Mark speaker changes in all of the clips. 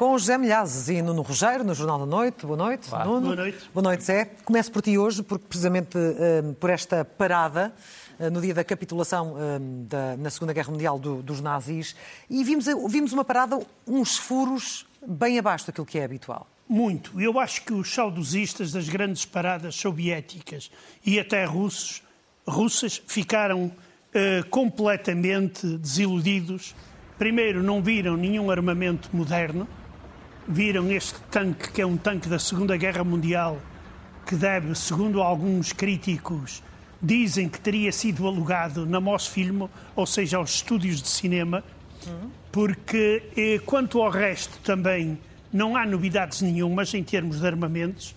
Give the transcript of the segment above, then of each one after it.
Speaker 1: com José Milhazes e Nuno Rogério, no Jornal da Noite. Boa noite,
Speaker 2: Olá.
Speaker 1: Nuno.
Speaker 3: Boa noite.
Speaker 1: Boa noite, Zé. Começo por ti hoje, porque precisamente eh, por esta parada, eh, no dia da capitulação eh, da- na Segunda Guerra Mundial do- dos nazis, e vimos, vimos uma parada, uns furos bem abaixo daquilo que é habitual.
Speaker 3: Muito. Eu acho que os saudosistas das grandes paradas soviéticas e até russos, russas ficaram completamente desiludidos. Primeiro, não viram nenhum armamento moderno. Viram este tanque, que é um tanque da Segunda Guerra Mundial, que deve, segundo alguns críticos, dizem que teria sido alugado na Mosfilm, ou seja, aos estúdios de cinema, porque eh, quanto ao resto também não há novidades nenhumas em termos de armamentos.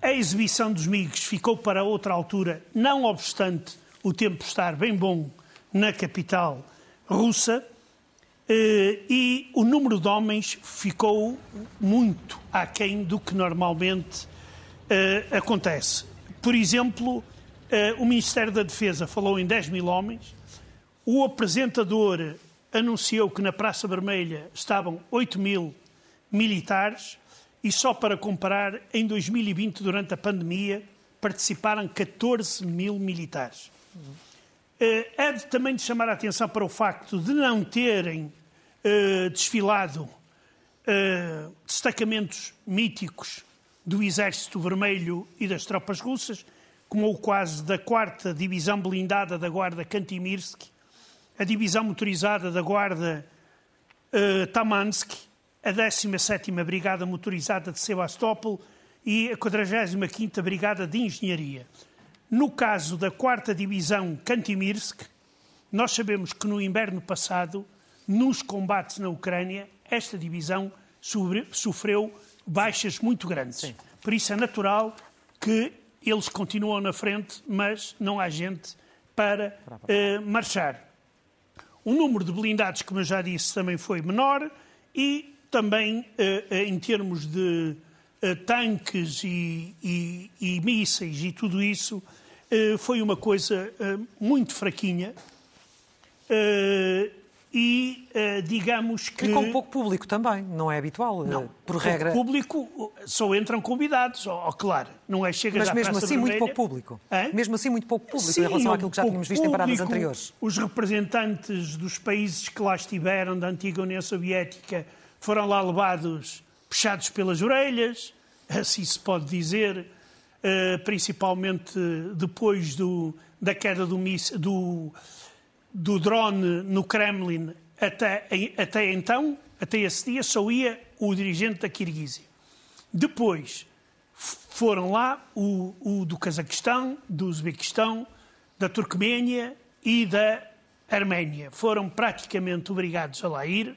Speaker 3: A exibição dos MiGs ficou para outra altura, não obstante o tempo estar bem bom na capital russa, e o número de homens ficou muito aquém do que normalmente eh, acontece. Por exemplo, eh, o Ministério da Defesa falou em 10 mil homens, o apresentador anunciou que na Praça Vermelha estavam 8 mil militares e só para comparar, em 2020, durante a pandemia, participaram 14 mil militares. Eh, É de, também de chamar a atenção para o facto de não terem eh, desfilado eh, destacamentos míticos do Exército Vermelho e das tropas russas, como o quase da 4 Divisão Blindada da Guarda Kantimirsky, a Divisão Motorizada da Guarda eh, Tamansky, a 17ª Brigada Motorizada de Sebastopol e a 45ª Brigada de Engenharia. No caso da 4ª Divisão Kantimirsk, nós sabemos que no inverno passado, nos combates na Ucrânia, esta divisão sobre- sofreu baixas muito grandes. Por isso é natural que eles continuam na frente, mas não há gente para eh, marchar. O número de blindados, como eu já disse, também foi menor e também eh, eh, em termos de eh, tanques e, e, e mísseis e tudo isso, foi uma coisa eh, muito fraquinha. Eh, e eh, digamos que.
Speaker 1: E com pouco público também, não é habitual, eh, por regra.
Speaker 3: Público só entram convidados, ó, claro. Não é chegas
Speaker 1: Mas mesmo assim, muito
Speaker 3: Vermelha-
Speaker 1: pouco público.
Speaker 3: Hã?
Speaker 1: Mesmo assim, muito pouco público
Speaker 3: Sim,
Speaker 1: em relação àquilo que já tínhamos visto em paradas
Speaker 3: público.
Speaker 1: anteriores.
Speaker 3: Os representantes dos países que lá estiveram, da antiga União Soviética, foram lá levados, puxados pelas orelhas, assim se pode dizer, eh, principalmente depois do- da queda do, do, do drone no Kremlin até, até então, até esse dia, só ia o dirigente da Kirguísia. Depois foram lá o, o do Cazaquistão, do Uzbequistão, da Turcoménia e da Arménia. Foram praticamente obrigados a lá ir.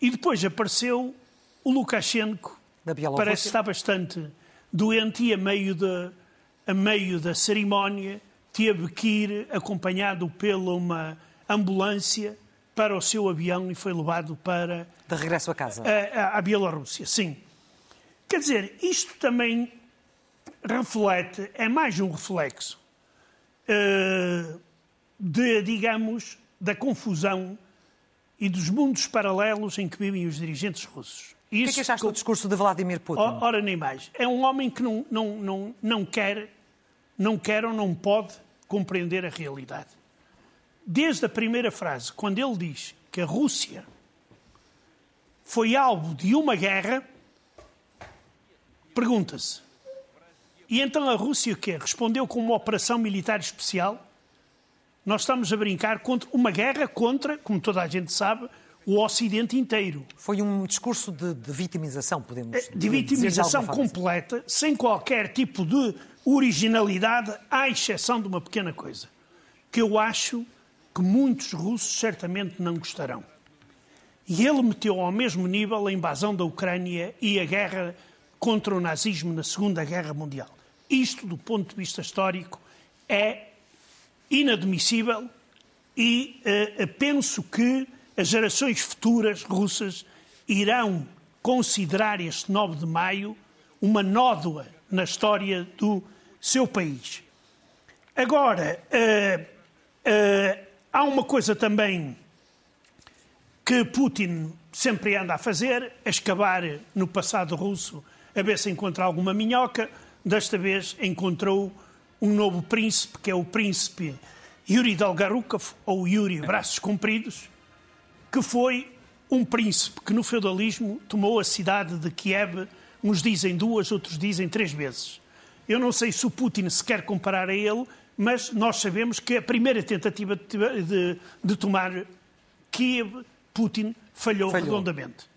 Speaker 3: E depois apareceu o Lukashenko, parece está bastante doente e a meio da, a meio da cerimónia teve que ir acompanhado pela uma ambulância para o seu avião e foi levado para
Speaker 1: De regresso a casa.
Speaker 3: a, a- a Bielorrússia, sim. Quer dizer, isto também reflete, é mais um reflexo eh, de, digamos, da confusão e dos mundos paralelos em que vivem os dirigentes russos.
Speaker 1: O que é que achaste do discurso de Vladimir Putin?
Speaker 3: O- Ora, nem mais. É um homem que não, não, não, não quer, não quer ou não pode compreender a realidade. Desde a primeira frase, quando ele diz que a Rússia foi alvo de uma guerra, pergunta-se. E então a Rússia o quê? Respondeu com uma operação militar especial? Nós estamos a brincar contra uma guerra contra, como toda a gente sabe, o Ocidente inteiro.
Speaker 1: Foi um discurso de, de vitimização, podemos
Speaker 3: de
Speaker 1: dizer de
Speaker 3: vitimização completa, sem qualquer tipo de originalidade, à exceção de uma pequena coisa, que eu acho que muitos russos certamente não gostarão. E ele meteu ao mesmo nível a invasão da Ucrânia e a guerra contra o nazismo na Segunda Guerra Mundial. Isto, do ponto de vista histórico, é inadmissível e eh, penso que as gerações futuras russas irão considerar este 9 de maio uma nódoa na história do seu país. Agora, eh, eh, há uma coisa também que Putin sempre anda a fazer, a escavar no passado russo, a ver se encontra alguma minhoca. Desta vez encontrou um novo príncipe, que é o príncipe Yuri Dolgarukov, ou Yuri Braços Compridos, que foi um príncipe que no feudalismo tomou a cidade de Kiev, uns dizem duas, outros dizem três vezes. Eu não sei se o Putin se quer comparar a ele, mas nós sabemos que a primeira tentativa de, de, tomar Kiev, Putin falhou, falhou, redondamente.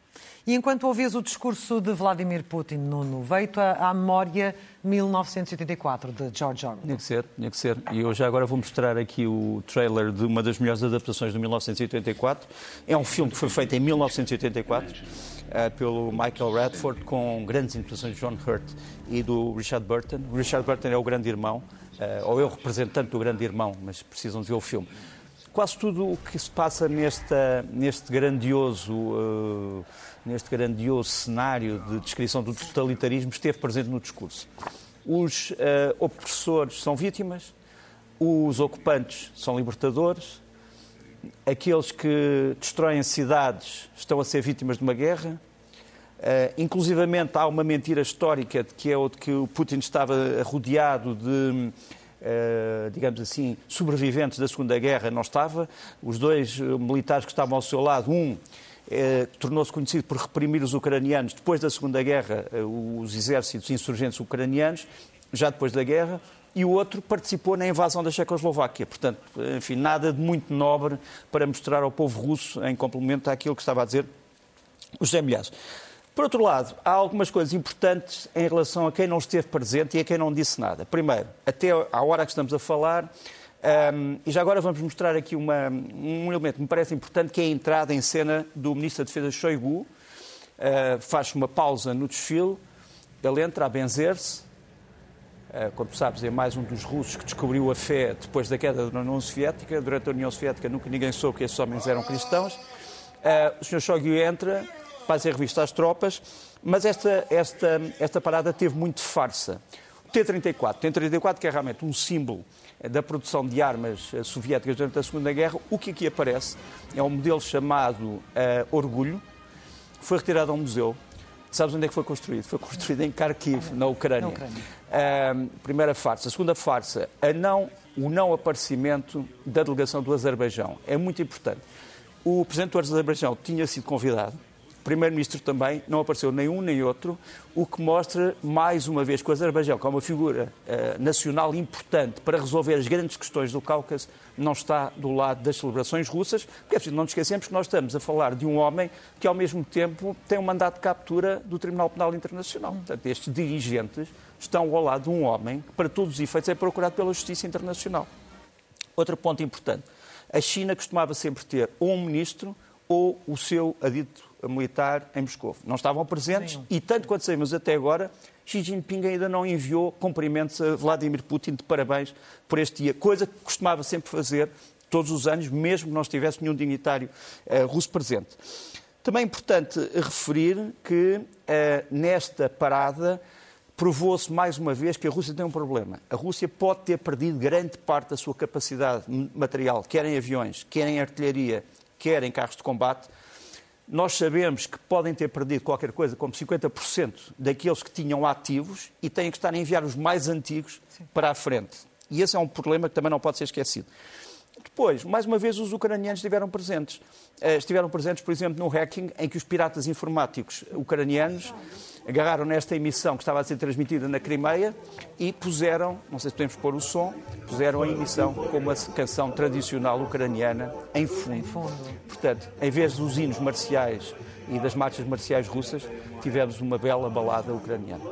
Speaker 1: E enquanto ouvias o discurso de Vladimir Putin, Nuno, veio-te à memória 1984, de George Orwell.
Speaker 2: Tinha que ser, tinha que ser. E eu já agora vou mostrar aqui o trailer de uma das melhores adaptações de 1984. É um filme que foi feito em 1984 uh, eh, pelo Michael Radford, com grandes interpretações de John Hurt e do Richard Burton. O Richard Burton é o grande irmão, uh, ou é o representante do grande irmão, mas precisam de ver o filme quase tudo o que se passa nesta, neste, grandioso, uh, neste grandioso cenário de descrição do totalitarismo esteve presente no discurso. Os uh, opressores são vítimas, os ocupantes são libertadores, aqueles que destroem cidades estão a ser vítimas de uma guerra. Uh, inclusivamente há uma mentira histórica de que é o de que o Putin estava rodeado de Uh, digamos assim, sobreviventes da Segunda Guerra, não estava. Os dois militares que estavam ao seu lado, um uh, tornou-se conhecido por reprimir os ucranianos depois da Segunda Guerra, os exércitos insurgentes ucranianos, já depois da guerra, e o outro participou na invasão da Checoslováquia. Portanto, enfim, nada de muito nobre para mostrar ao povo russo, em complemento àquilo que estava a dizer o José Milhares. Por outro lado, há algumas coisas importantes em relação a quem não esteve presente e a quem não disse nada. Primeiro, até à hora que estamos a falar, um, e já agora vamos mostrar aqui uma, um elemento que me parece importante, que é a entrada em cena do Ministro da Defesa Shoigu. Uh, faz uma pausa no desfile, ele entra a benzer-se. Uh, como sabes, é mais um dos russos que descobriu a fé depois da queda da União Soviética. Durante a União Soviética nunca ninguém soube que esses homens eram cristãos. Uh, o Sr. Shoigu entra, para ser revista às tropas, mas esta, esta, esta parada teve muito farsa. O T-34, o T-34 que é realmente um símbolo da produção de armas eh, soviéticas durante a Segunda Guerra, o que aqui aparece é um modelo chamado uh, Orgulho, foi retirado a um museu. Sabes onde é que foi construído? Foi construído em Kharkiv, na Ucrânia. Na Ucrânia. Uh, primeira farsa. A segunda farsa, a não, o não aparecimento da delegação do Azerbaijão. É muito importante. O presidente do Azerbaijão tinha sido convidado, Primeiro-Ministro também, não apareceu nem um nem outro, o que mostra, mais uma vez, que o Azerbaijão, que é uma figura uh, nacional importante para resolver as grandes questões do Cáucaso, não está do lado das celebrações russas, porque é não nos esquecemos que nós estamos a falar de um homem que, ao mesmo tempo, tem um mandato de captura do Tribunal Penal Internacional. Portanto, estes dirigentes estão ao lado de um homem que, para todos os efeitos, é procurado pela Justiça Internacional. Outro ponto importante. A China costumava sempre ter ou um ministro ou o seu adito militar em Moscou. Não estavam presentes Sim. e, tanto quanto sabemos até agora, Xi Jinping ainda não enviou cumprimentos a Vladimir Putin de parabéns por este dia, coisa que costumava sempre fazer todos os anos, mesmo que não estivesse nenhum dignitário uh, russo presente. Também é importante referir que uh, nesta parada provou-se mais uma vez que a Rússia tem um problema. A Rússia pode ter perdido grande parte da sua capacidade material, quer em aviões, quer em artilharia, quer em carros de combate, nós sabemos que podem ter perdido qualquer coisa como 50% daqueles que tinham ativos e têm que estar a enviar os mais antigos Sim. para a frente. E esse é um problema que também não pode ser esquecido. Depois, mais uma vez, os ucranianos estiveram presentes. Eh, estiveram presentes, por exemplo, no hacking em que os piratas informáticos ucranianos agarraram nesta emissão que estava a ser transmitida na Crimeia e puseram, não sei se podemos pôr o som, puseram a emissão com uma canção tradicional ucraniana em fundo. Portanto, em vez dos hinos marciais e das marchas marciais russas, tivemos uma bela balada ucraniana.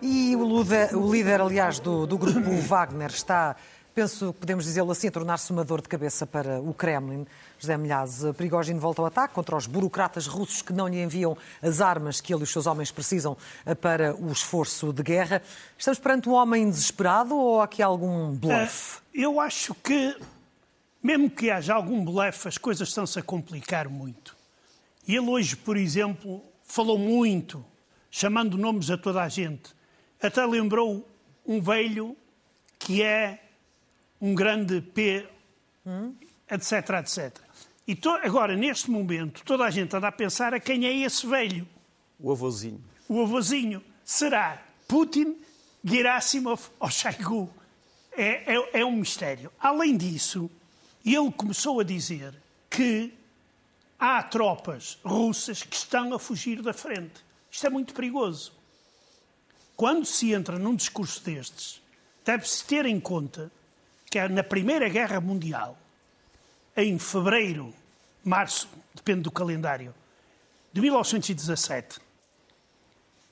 Speaker 1: E o líder, o líder aliás, do, do grupo Wagner está penso, podemos dizê-lo assim, tornar-se uma dor de cabeça para o Kremlin. José Milhaz, Prigogine volta ao ataque contra os burocratas russos que não lhe enviam as armas que ele e os seus homens precisam eh, para o esforço de guerra. Estamos perante um homem desesperado ou há aqui algum bluff? Uh,
Speaker 3: eu acho que, mesmo que haja algum bluff, as coisas estão-se a complicar muito. Ele hoje, por exemplo, falou muito, chamando nomes a toda a gente. Até lembrou um velho que é um grande P, hum? etc, etc. E to... agora, neste momento, toda a gente anda a pensar a quem é esse velho.
Speaker 2: O avôzinho.
Speaker 3: O avôzinho. Será Putin, Gerasimov ou Shoigu? É, é, é um mistério. Além disso, ele começou a dizer que há tropas russas que estão a fugir da frente. Isto é muito perigoso. Quando se entra num discurso destes, deve-se ter em conta que é na Primeira Guerra Mundial, em fevereiro, março, depende do calendário, de 1917,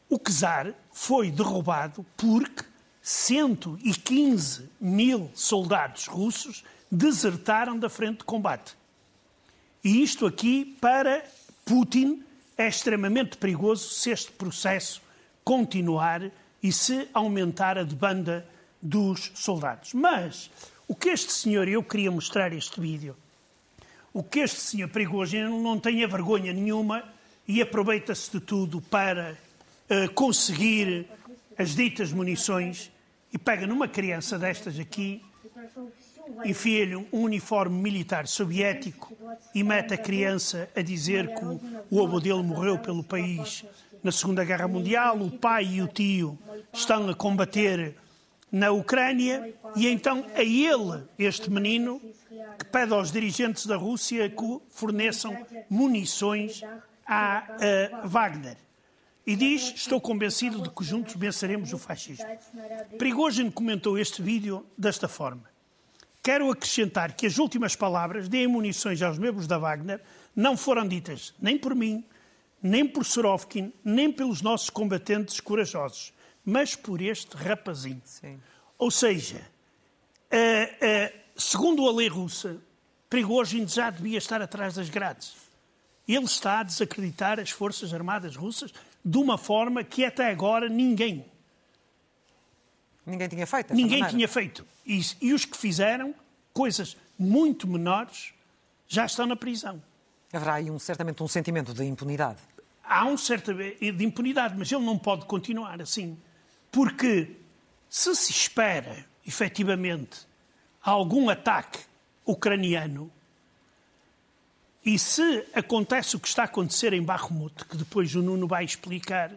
Speaker 3: o czar foi derrubado porque 115 mil soldados russos desertaram da frente de combate. E isto aqui, para Putin, é extremamente perigoso se este processo continuar e se aumentar a demanda dos soldados. Mas o que este senhor, eu queria mostrar este vídeo, o que este senhor Prigogine não tem vergonha nenhuma e aproveita-se de tudo para uh, conseguir as ditas munições e pega numa criança destas aqui, enfia-lhe um uniforme militar soviético e mete a criança a dizer que o, o avô dele morreu pelo país na Segunda Guerra Mundial, o pai e o tio estão a combater na Ucrânia e então é ele, este menino, que pede aos dirigentes da Rússia que forneçam munições à Wagner. E diz: Estou convencido de que juntos venceremos o fascismo. Prigogine comentou este vídeo desta forma. Quero acrescentar que as últimas palavras de munições aos membros da Wagner não foram ditas nem por mim, nem por Sorovkin, nem pelos nossos combatentes corajosos, mas por este rapazinho. Sim. Ou seja, uh, uh, segundo a lei russa, Prigogine já devia estar atrás das grades. Ele está a desacreditar as Forças Armadas russas de uma forma que até agora ninguém.
Speaker 1: Ninguém tinha feito.
Speaker 3: Ninguém maneira. tinha feito. E, e os que fizeram coisas muito menores já estão na prisão.
Speaker 1: Haverá aí um, certamente um sentimento de impunidade.
Speaker 3: Há um certo de impunidade, mas ele não pode continuar assim. Porque se se espera, efetivamente, algum ataque ucraniano, e se acontece o que está a acontecer em Bakhmut, que depois o Nuno vai explicar,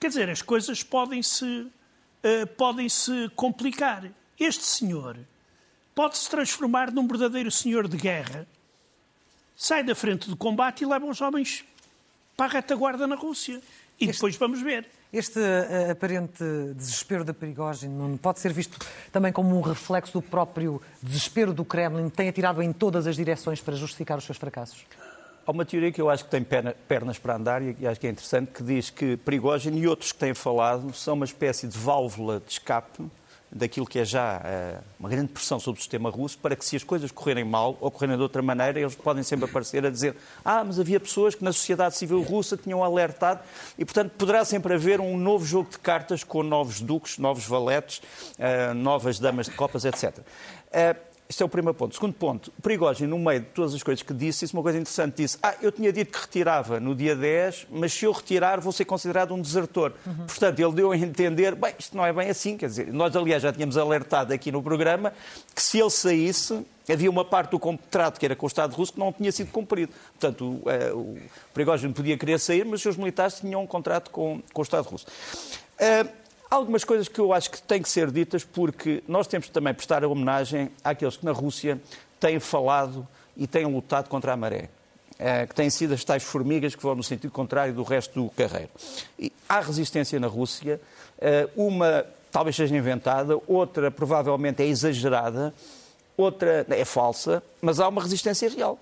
Speaker 3: quer dizer, as coisas podem-se uh, podem -se complicar. Este senhor pode se transformar num verdadeiro senhor de guerra, sai da frente do combate e leva os homens para a retaguarda na Rússia. E este, depois vamos ver.
Speaker 1: Este uh, aparente desespero da Perigógine não pode ser visto também como um reflexo do próprio desespero do Kremlin, que tem atirado em todas as direções para justificar os seus fracassos?
Speaker 2: Há uma teoria que eu acho que tem pernas para andar e acho que é interessante, que diz que Perigógine e outros que têm falado são uma espécie de válvula de escape daquilo que é já uh, uma grande pressão sobre o sistema russo, para que se as coisas correrem mal ou correrem de outra maneira, eles podem sempre aparecer a dizer ah, mas havia pessoas que na sociedade civil russa tinham alertado e, portanto, poderá sempre haver um novo jogo de cartas com novos duques, novos valetes, uh, novas damas de copas, etc. Este é o primeiro ponto. Segundo ponto, o Prigogine, no meio de todas as coisas que disse, disse uma coisa interessante. Disse, ah, eu tinha dito que retirava no dia 10, mas se eu retirar vou ser considerado um desertor. Uhum. Portanto, ele deu a entender, bem, isto não é bem assim. Quer dizer, nós, aliás, já tínhamos alertado aqui no programa que se ele saísse, havia uma parte do contrato que era com o Estado russo que não tinha sido cumprido. Portanto, o, uh, o Prigogine podia querer sair, mas os seus militares tinham um contrato com, com o Estado russo. Uh, algumas coisas que eu acho que têm que ser ditas porque nós temos também prestar a homenagem àqueles que na Rússia têm falado e têm lutado contra a maré. É, que têm sido as tais formigas que vão no sentido contrário do resto do carreiro. E há resistência na Rússia, é, uma talvez seja inventada, outra provavelmente é exagerada, outra é falsa, mas há uma resistência real.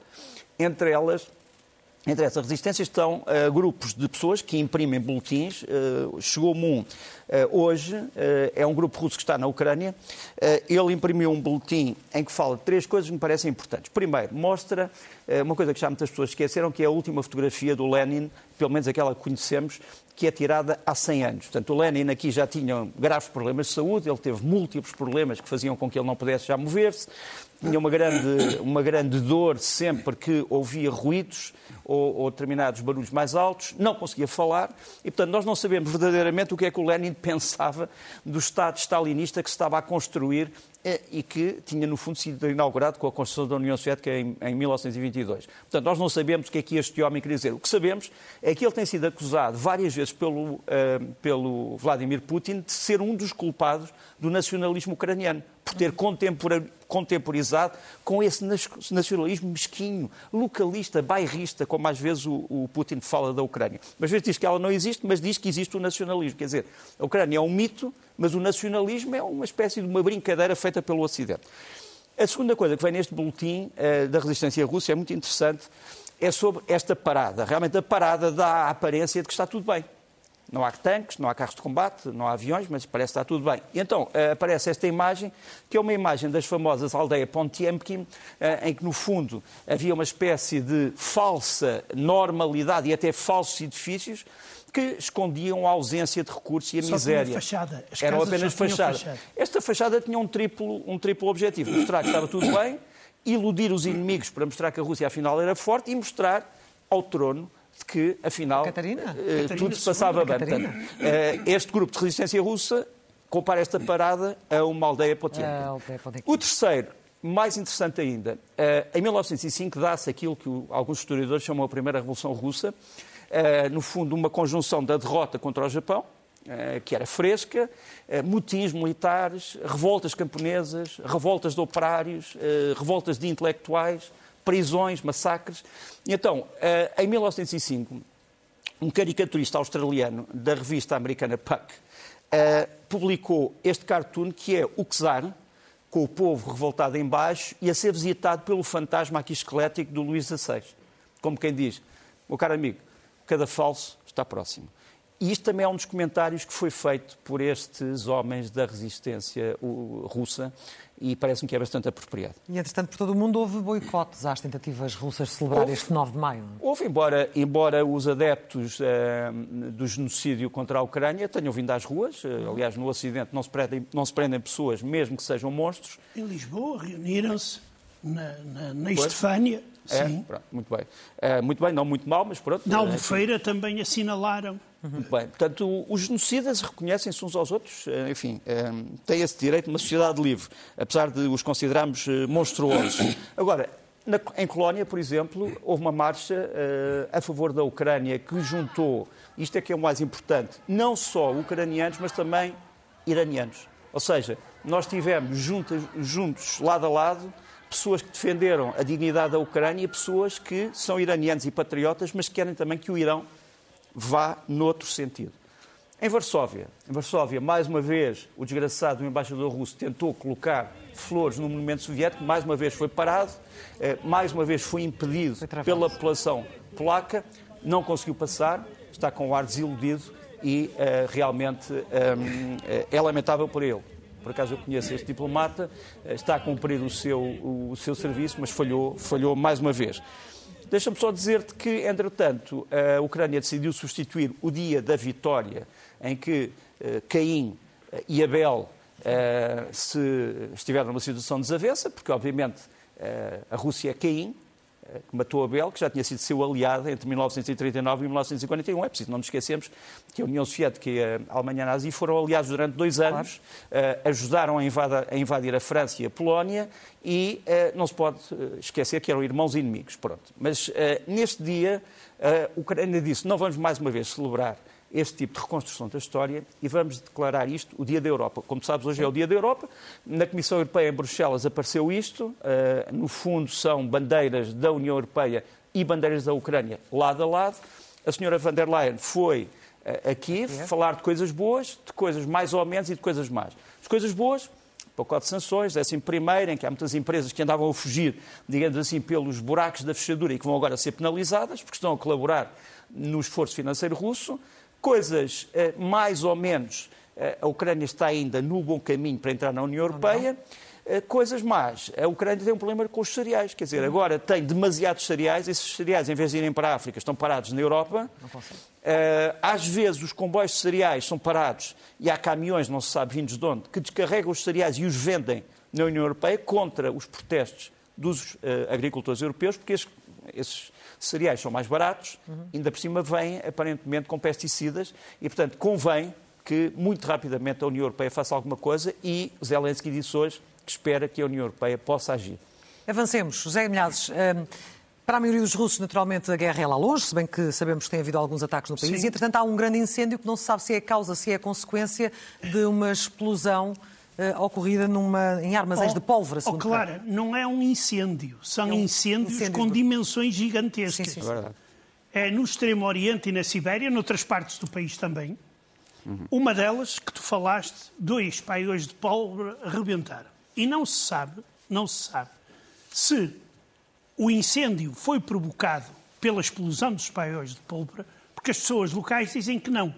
Speaker 2: Entre elas, entre essas resistências estão uh, grupos de pessoas que imprimem boletins. Uh, Chegou-me um uh, hoje, é um grupo russo que está na Ucrânia. ele imprimiu um boletim em que fala de três coisas que me parecem importantes. Primeiro, mostra uma coisa que já muitas pessoas esqueceram, que é a última fotografia do Lenin pelo menos aquela que conhecemos, que é tirada há 100 anos. Portanto, o Lenin aqui já tinha graves problemas de saúde, ele teve múltiplos problemas que faziam com que ele não pudesse já mover-se, tinha uma grande, uma grande dor sempre que ouvia ruídos ou, ou, determinados barulhos mais altos, não conseguia falar e, portanto, nós não sabemos verdadeiramente o que é que o Lenin pensava do Estado stalinista que se estava a construir e que tinha, no fundo, sido inaugurado com a construção da União Soviética em, em 1922. Portanto, nós não sabemos o que é que este homem queria dizer. O que sabemos é que ele tem sido acusado várias vezes pelo, uh, pelo Vladimir Putin de ser um dos culpados do nacionalismo ucraniano, por ter contemporizado com esse nacionalismo mesquinho, localista, bairrista, como às vezes o, o Putin fala da Ucrânia. Mas às vezes diz que ela não existe, mas diz que existe o nacionalismo. Quer dizer, a Ucrânia é um mito, mas o nacionalismo é uma espécie de uma brincadeira feita pelo Ocidente. A segunda coisa que vem neste boletim uh, da resistência russa é muito interessante, é sobre esta parada. Realmente a parada dá a aparência de que está tudo bem. Não há tanques, não há carros de combate, não há aviões, mas parece que está tudo bem. E então uh, aparece esta imagem, que é uma imagem das famosas aldeias Pontiemkin, uh, em que no fundo havia uma espécie de falsa normalidade e até falsos edifícios que escondiam a ausência de recursos e a
Speaker 3: Só
Speaker 2: miséria.
Speaker 3: Fachada. As
Speaker 2: Eram apenas fachada.
Speaker 3: fachada.
Speaker 2: Esta fachada tinha um triplo, um triplo objetivo: mostrar que estava tudo bem, iludir os inimigos para mostrar que a Rússia afinal era forte e mostrar ao trono que, afinal,
Speaker 1: Catarina?
Speaker 2: Uh,
Speaker 1: Catarina
Speaker 2: tudo se passava bem. Portanto, uh, este grupo de resistência russa compara esta parada a uma aldeia potienca. O terceiro, mais interessante ainda, uh, em 1905 dá-se aquilo que o, alguns historiadores chamam a Primeira Revolução Russa, no fundo, uma conjunção da derrota contra o Japão, que era fresca, motins militares, revoltas camponesas, revoltas de operários, revoltas de intelectuais, prisões, massacres. E então, eh, em 1905, um caricaturista australiano da revista americana Puck eh, publicou este cartoon que é o czar, com o povo revoltado em baixo e a ser visitado pelo fantasma aqui esquelético do Luís XVI. Como quem diz, meu caro amigo, cada falso está próximo. E isto também é um dos comentários que foi feito por estes homens da resistência russa e parece-me que é bastante apropriado.
Speaker 1: E, entretanto, por todo o mundo houve boicotes às tentativas russas de celebrar
Speaker 2: houve,
Speaker 1: este 9 de maio.
Speaker 2: Houve, embora, embora os adeptos uh, do genocídio contra a Ucrânia tenham vindo às ruas, uh, aliás, no Ocidente não se, prendem, não se prendem pessoas, mesmo que sejam monstros.
Speaker 3: Em Lisboa reuniram-se na, na, na Estefânia.
Speaker 2: É, pronto, muito bem. Uh, muito bem, não muito mal, mas pronto.
Speaker 3: Na Albufeira também assinalaram
Speaker 2: muito bem. Portanto, os genocidas reconhecem-se uns aos outros, eh, enfim, eh, têm esse direito numa sociedade livre, apesar de os considerarmos eh, monstruosos. Agora, na, em Colónia, por exemplo, houve uma marcha uh, a favor da Ucrânia que juntou, isto é que é o mais importante, não só ucranianos, mas também iranianos. Ou seja, nós tivemos juntos, juntos lado a lado, pessoas que defenderam a dignidade da Ucrânia e pessoas que são iranianos e patriotas, mas que querem também que o Irão vá noutro sentido. Em Varsóvia, em Varsóvia, mais uma vez, o desgraçado o embaixador russo tentou colocar flores no monumento soviético, mais uma vez foi parado, eh, mais uma vez foi impedido pela população polaca, não conseguiu passar, está com o ar desiludido e uh, realmente um, eh, é lamentável por ele. Por acaso eu conheço este diplomata, está a cumprir o seu, o, seu serviço, mas falhou, falhou mais uma vez. Deixa-me só dizer-te que, entretanto, a Ucrânia decidiu substituir o dia da vitória, em que uh, Caim uh, e Abel se estiveram numa situação de desavença, porque, obviamente, a Rússia é Caim, que matou Abel, que já tinha sido seu aliado entre 1939 e 1941. É preciso não nos esquecermos que a União Soviética e a Alemanha nazi foram aliados durante dois anos, claro. uh, ajudaram a, invada, a, invadir a França e a Polónia e uh, não se pode uh, esquecer que eram irmãos inimigos. Pronto. Mas neste dia, a Ucrânia disse: não vamos mais uma vez celebrar este tipo de reconstrução da história e vamos declarar isto o Dia da Europa. Como sabes, hoje é o Dia da Europa. Na Comissão Europeia em Bruxelas apareceu isto. Uh, no fundo, são bandeiras da União Europeia e bandeiras da Ucrânia lado a lado. A senhora van der Leyen foi a Kiev é. falar de coisas boas, de coisas mais ou menos e de coisas más. As coisas boas, pacote de sanções, assim primeiro, em que há muitas empresas que andavam a fugir, digamos assim, pelos buracos da fechadura e que vão agora ser penalizadas, porque estão a colaborar no esforço financeiro russo. Coisas eh, mais ou menos, eh, a Ucrânia está ainda no bom caminho para entrar na União Europeia. Eh, coisas más. A Ucrânia tem um problema com os cereais. Quer dizer, agora tem demasiados cereais, esses cereais, em vez de irem para a África, estão parados na Europa. Às vezes os comboios de cereais são parados e há caminhões, não se sabe vindos de onde, que descarregam os cereais e os vendem na União Europeia contra os protestos dos agricultores europeus, porque esses, esses, cereais são mais baratos, uhum. ainda por cima vêm aparentemente com pesticidas e, portanto, convém que muito rapidamente a União Europeia faça alguma coisa e Zelensky disse hoje que espera que a União Europeia possa agir.
Speaker 1: Avancemos. José Milhazes, hum, para a maioria dos russos, naturalmente, a guerra é lá longe, se bem que sabemos que tem havido alguns ataques no país. Sim. E, entretanto, há um grande incêndio que não se sabe se é causa, se é consequência de uma explosão uh, ocorrida numa, em armazéns
Speaker 3: oh,
Speaker 1: de pólvora.
Speaker 3: Oh, claro, não é um incêndio. São é um incêndios incêndio com dimensões gigantescas. Sim, sim, sim. É, é no Extremo Oriente e na Sibéria, noutras partes do país também. Uhum. Uma delas, que tu falaste, dois paiões de pólvora arrebentaram. E não se sabe, não se sabe, se o incêndio foi provocado pela explosão dos paióis de pólvora, porque as pessoas locais dizem que não.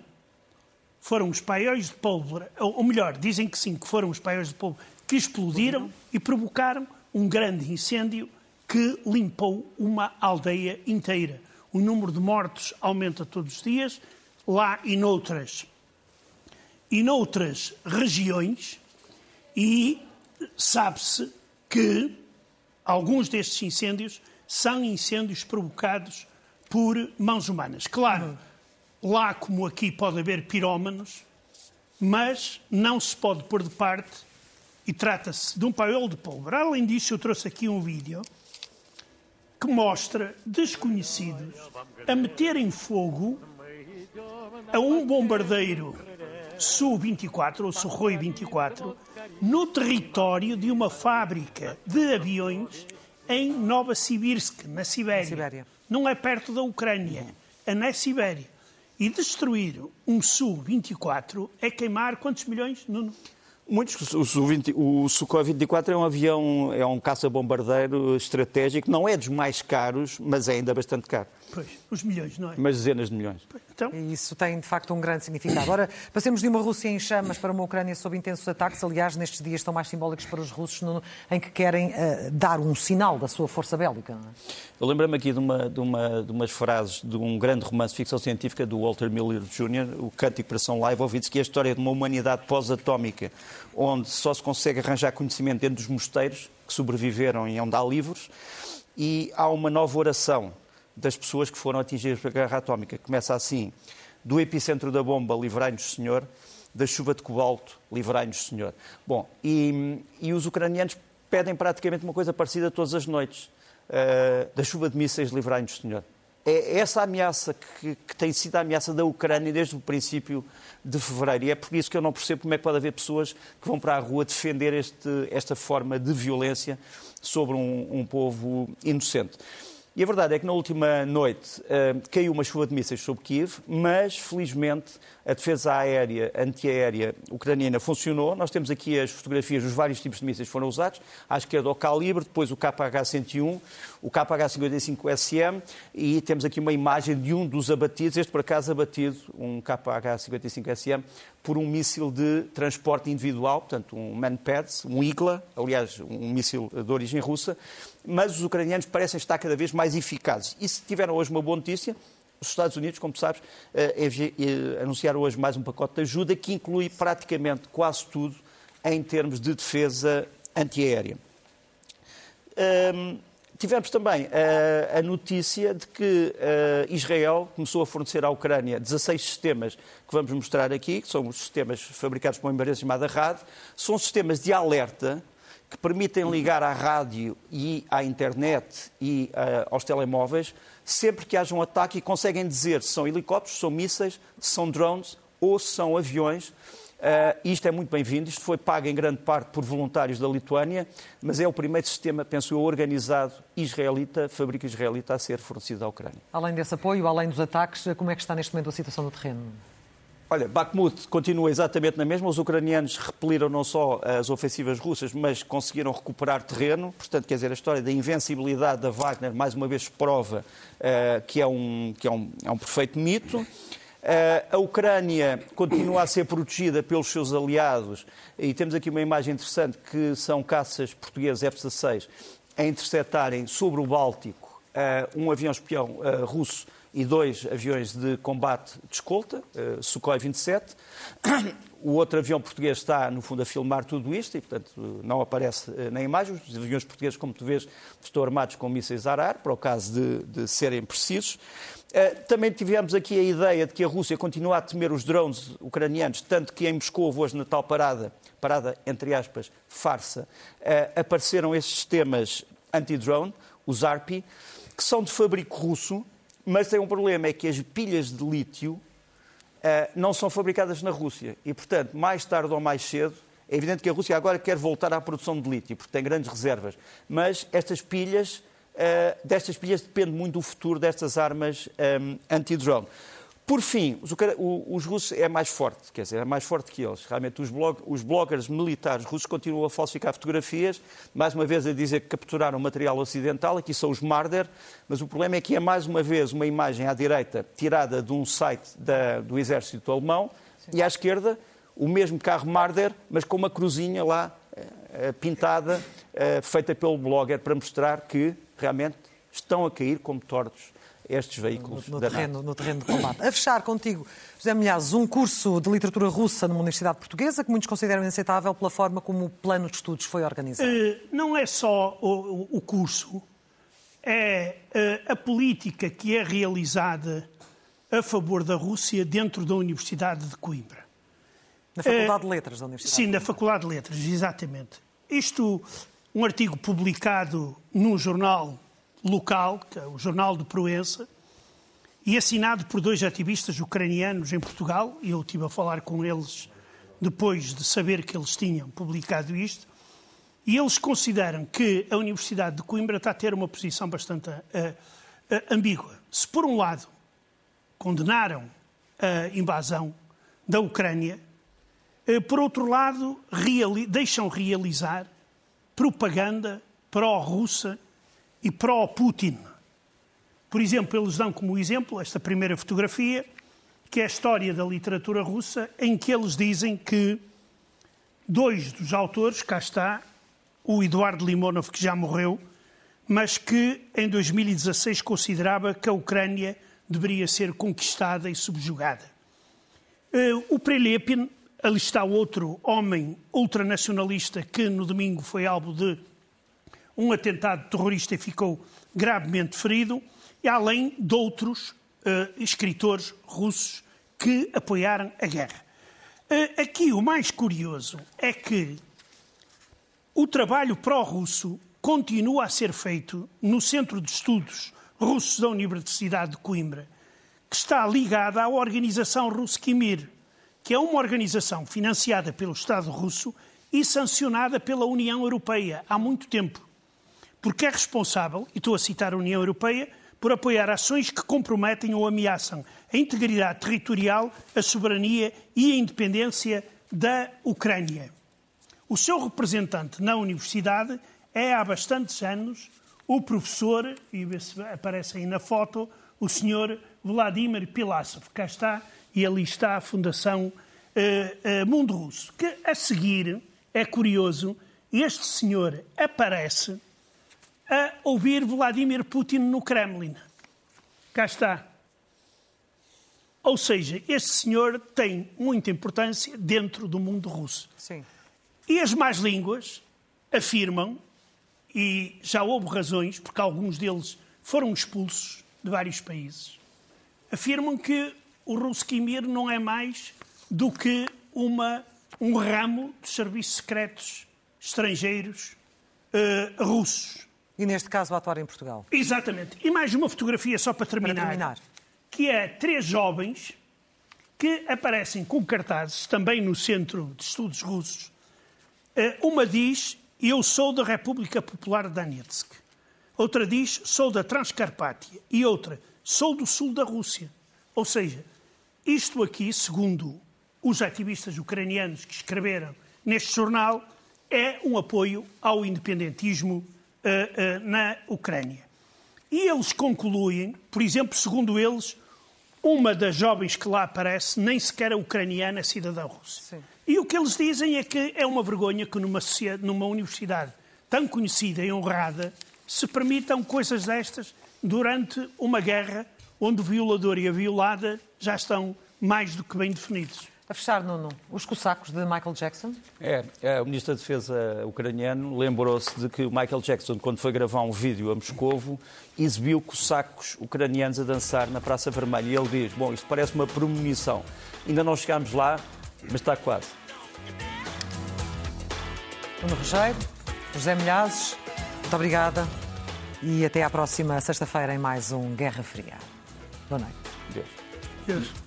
Speaker 3: Foram os paióis de pólvora, ou melhor, dizem que sim, que foram os paióis de pólvora que explodiram e provocaram um grande incêndio que limpou uma aldeia inteira. O número de mortos aumenta todos os dias, lá e noutras, e noutras regiões, e sabe-se que alguns destes incêndios são incêndios provocados por mãos humanas. Claro, lá como aqui pode haver pirómanos, mas não se pode pôr de parte e trata-se de um paiol de pólvora. Além disso, eu trouxe aqui um vídeo que mostra desconhecidos a meterem fogo a um bombardeiro Su-24 ou Sukhoi 24 no território de uma fábrica de aviões em Novosibirsk, na Sibéria. Sibéria. Não é perto da Ucrânia, é na Sibéria. E destruir um Su-24 é queimar quantos milhões, Nuno?
Speaker 2: Muitos. O, Sukhoi 24 é um avião, é um caça-bombardeiro estratégico, não é dos mais caros, mas é ainda bastante caro.
Speaker 3: Pois, os milhões, não é?
Speaker 2: Mas dezenas de milhões.
Speaker 1: Então... E isso tem, de facto, um grande significado. Agora, passemos de uma Rússia em chamas para uma Ucrânia sob intensos ataques. Aliás, nestes dias estão mais simbólicos para os russos, no, em que querem uh, dar um sinal da sua força bélica. É?
Speaker 2: Eu lembro-me aqui de, uma, de, uma, de umas frases de um grande romance de ficção científica do Walter Miller Jr., o Cântico para São Live, ouvido-se que é a história de uma humanidade pós-atómica, onde só se consegue arranjar conhecimento dentro dos mosteiros que sobreviveram e onde há livros, e há uma nova oração das pessoas que foram atingidas pela guerra atómica. Começa assim: do epicentro da bomba, livrai-nos, Senhor, da chuva de cobalto, livrai-nos, Senhor. Bom, e, e, os ucranianos pedem praticamente uma coisa parecida todas as noites: uh, da chuva de mísseis, livrai-nos, Senhor. É essa ameaça que, que, tem sido a ameaça da Ucrânia desde o princípio de fevereiro. E é por isso que eu não percebo como é que pode haver pessoas que vão para a rua defender este, esta forma de violência sobre um, um povo inocente. E a verdade é que na última noite uh, caiu uma chuva de mísseis sobre Kiev, mas felizmente a defesa aérea, antiaérea ucraniana funcionou. Nós temos aqui as fotografias dos vários tipos de mísseis que foram usados. À esquerda o calibre, depois o KH-101, o KH-55SM e temos aqui uma imagem de um dos abatidos, este por acaso abatido, um KH-55SM, por um míssil de transporte individual, portanto um Manpads, um Igla, aliás, um míssil de origem russa, mas os ucranianos parecem estar cada vez mais eficazes. E se tiveram hoje uma boa notícia, os Estados Unidos, como sabes, eh, eh, anunciaram hoje mais um pacote de ajuda que inclui praticamente quase tudo em termos de defesa antiaérea. Um, tivemos também uh, a notícia de que uh, Israel começou a fornecer à Ucrânia 16 sistemas que vamos mostrar aqui, que são os sistemas fabricados por uma empresa chamada RAD, são sistemas de alerta que permitem ligar à rádio e à internet e uh, aos telemóveis sempre que haja um ataque e conseguem dizer se são helicópteros, se são mísseis, se são drones ou se são aviões. Uh, isto é muito bem-vindo, isto foi pago em grande parte por voluntários da Lituânia, mas é o primeiro sistema, penso eu, organizado israelita, fábrica israelita, a ser fornecido à Ucrânia.
Speaker 1: Além desse apoio, além dos ataques, como é que está neste momento a situação do terreno?
Speaker 2: Olha, Bakhmut continua exatamente na mesma. Os ucranianos repeliram não só as ofensivas russas, mas conseguiram recuperar terreno. Portanto, quer dizer, a história da invencibilidade da Wagner, mais uma vez, prova uh, que, é um, que é um, é um perfeito mito. A Ucrânia continua a ser protegida pelos seus aliados e temos aqui uma imagem interessante que são caças portugueses F-16 a interceptarem sobre o Báltico um avião espião russo e dois aviões de combate de escolta, uh, Sukhoi 27. O outro avião português está, no fundo, a filmar tudo isto e, portanto, não aparece uh, na imagem. Os aviões portugueses, como tu vês, estão armados com mísseis Arar, para o caso de, de serem precisos. Uh, também tivemos aqui a ideia de que a Rússia continua a temer os drones ucranianos, tanto que em Moscou, hoje na tal parada, parada entre aspas, farsa, apareceram esses sistemas anti-drone, os ARPI, que são de fabrico russo, mas tem um problema, é que as pilhas de lítio uh, não são fabricadas na Rússia. E, portanto, mais tarde ou mais cedo, é evidente que a Rússia agora quer voltar à produção de lítio, porque tem grandes reservas. Mas estas pilhas, uh, destas pilhas depende muito o futuro destas armas um, eh, anti-drone. Por fim, os, os, russos é mais forte, quer dizer, é mais forte que eles. Realmente, os, blog, os bloggers militares russos continuam a falsificar fotografias, mais uma vez a dizer que capturaram material ocidental, aqui são os Marder, mas o problema é que é mais uma vez uma imagem à direita tirada de um site da, do exército alemão Sim. e à esquerda o mesmo carro Marder, mas com uma cruzinha lá eh, pintada, eh, feita pelo blogger, para mostrar que realmente estão a cair como tortos estes veículos
Speaker 1: no, no terreno, no terreno de combate. A fechar contigo, José Milhazes, um curso de literatura russa numa universidade portuguesa que muitos consideram inaceitável pela forma como o plano de estudos foi organizado. Uh,
Speaker 3: não é só o, o curso, é uh, a política que é realizada a favor da Rússia dentro da Universidade de Coimbra.
Speaker 1: Na Faculdade uh, de Letras da Universidade.
Speaker 3: Sim, na Faculdade de Letras, exatamente. Isto, um artigo publicado num jornal local, que é o Jornal de Proença, e assinado por dois ativistas ucranianos em Portugal, eu estive a falar com eles depois de saber que eles tinham publicado isto, e eles consideram que a Universidade de Coimbra está a ter uma posição bastante uh, uh, ambígua. Se, por um lado, condenaram a invasão da Ucrânia, uh, por outro lado, reali deixam realizar propaganda pró-russa e pró-Putin. Por exemplo, eles dão como exemplo esta primeira fotografia, que é a história da literatura russa, em que eles dizem que dois dos autores, cá está, o Eduardo Limonov, que já morreu, mas que em 2016 considerava que a Ucrânia deveria ser conquistada e subjugada. Eh, o Prelepin, ali está outro homem ultranacionalista que no domingo foi alvo de um atentado terrorista ficou gravemente ferido, e além de outros uh, escritores russos que apoiaram a guerra. Uh, aqui o mais curioso é que o trabalho pró-russo continua a ser feito no Centro de Estudos Russos da Universidade de Coimbra, que está ligada à organização Ruskimir, que é uma organização financiada pelo Estado russo e sancionada pela União Europeia há muito tempo porque é responsável, e estou a citar a União Europeia, por apoiar ações que comprometem ou ameaçam a integridade territorial, a soberania e a independência da Ucrânia. O seu representante na universidade é há bastantes anos o professor, e aparece aí na foto, o senhor Vladimir Pilassov. Cá está, e ali está a Fundação uh, uh, Mundo Russo. Que a seguir, é curioso, este senhor aparece ouvir Vladimir Putin no Kremlin. Cá está. Ou seja, este senhor tem muita importância dentro do mundo russo.
Speaker 1: Sim.
Speaker 3: E as más línguas afirmam, e já houve razões, porque alguns deles foram expulsos de vários países, afirmam que o Ruskimir não é mais do que uma, um ramo dos serviços secretos estrangeiros uh, russos.
Speaker 1: E neste caso a atuar em Portugal.
Speaker 3: Exatamente. E mais uma fotografia só para terminar. Para terminar. Que é três jovens que aparecem com cartazes, também no Centro de Estudos Russos. Eh, uma diz, eu sou da República Popular de Donetsk. Outra diz, sou da Transcarpátia. E outra, sou do sul da Rússia. Ou seja, isto aqui, segundo os ativistas ucranianos que escreveram neste jornal, é um apoio ao independentismo na Ucrânia. E eles concluem, por exemplo, segundo eles, uma das jovens que lá aparece nem sequer é ucraniana, é cidadã russa.
Speaker 1: Sim.
Speaker 3: E o que eles dizem é que é uma vergonha que numa, numa universidade tão conhecida e honrada se permitam coisas destas durante uma guerra onde o violador e a violada já estão mais do que bem definidos.
Speaker 1: A fechar, Nuno, os cossacos de Michael Jackson?
Speaker 2: É, é, o Ministro da Defesa ucraniano lembrou-se de que o Michael Jackson, quando foi gravar um vídeo a Moscovo, exibiu cossacos ucranianos a dançar na Praça Vermelha. E ele diz, bom, isto parece uma premonição. Ainda não chegámos lá, mas está quase.
Speaker 1: Nuno Rogério, José Milhazes, muito obrigada e até à próxima sexta-feira em mais um Guerra Fria. Boa noite.
Speaker 2: Deus.
Speaker 3: Deus.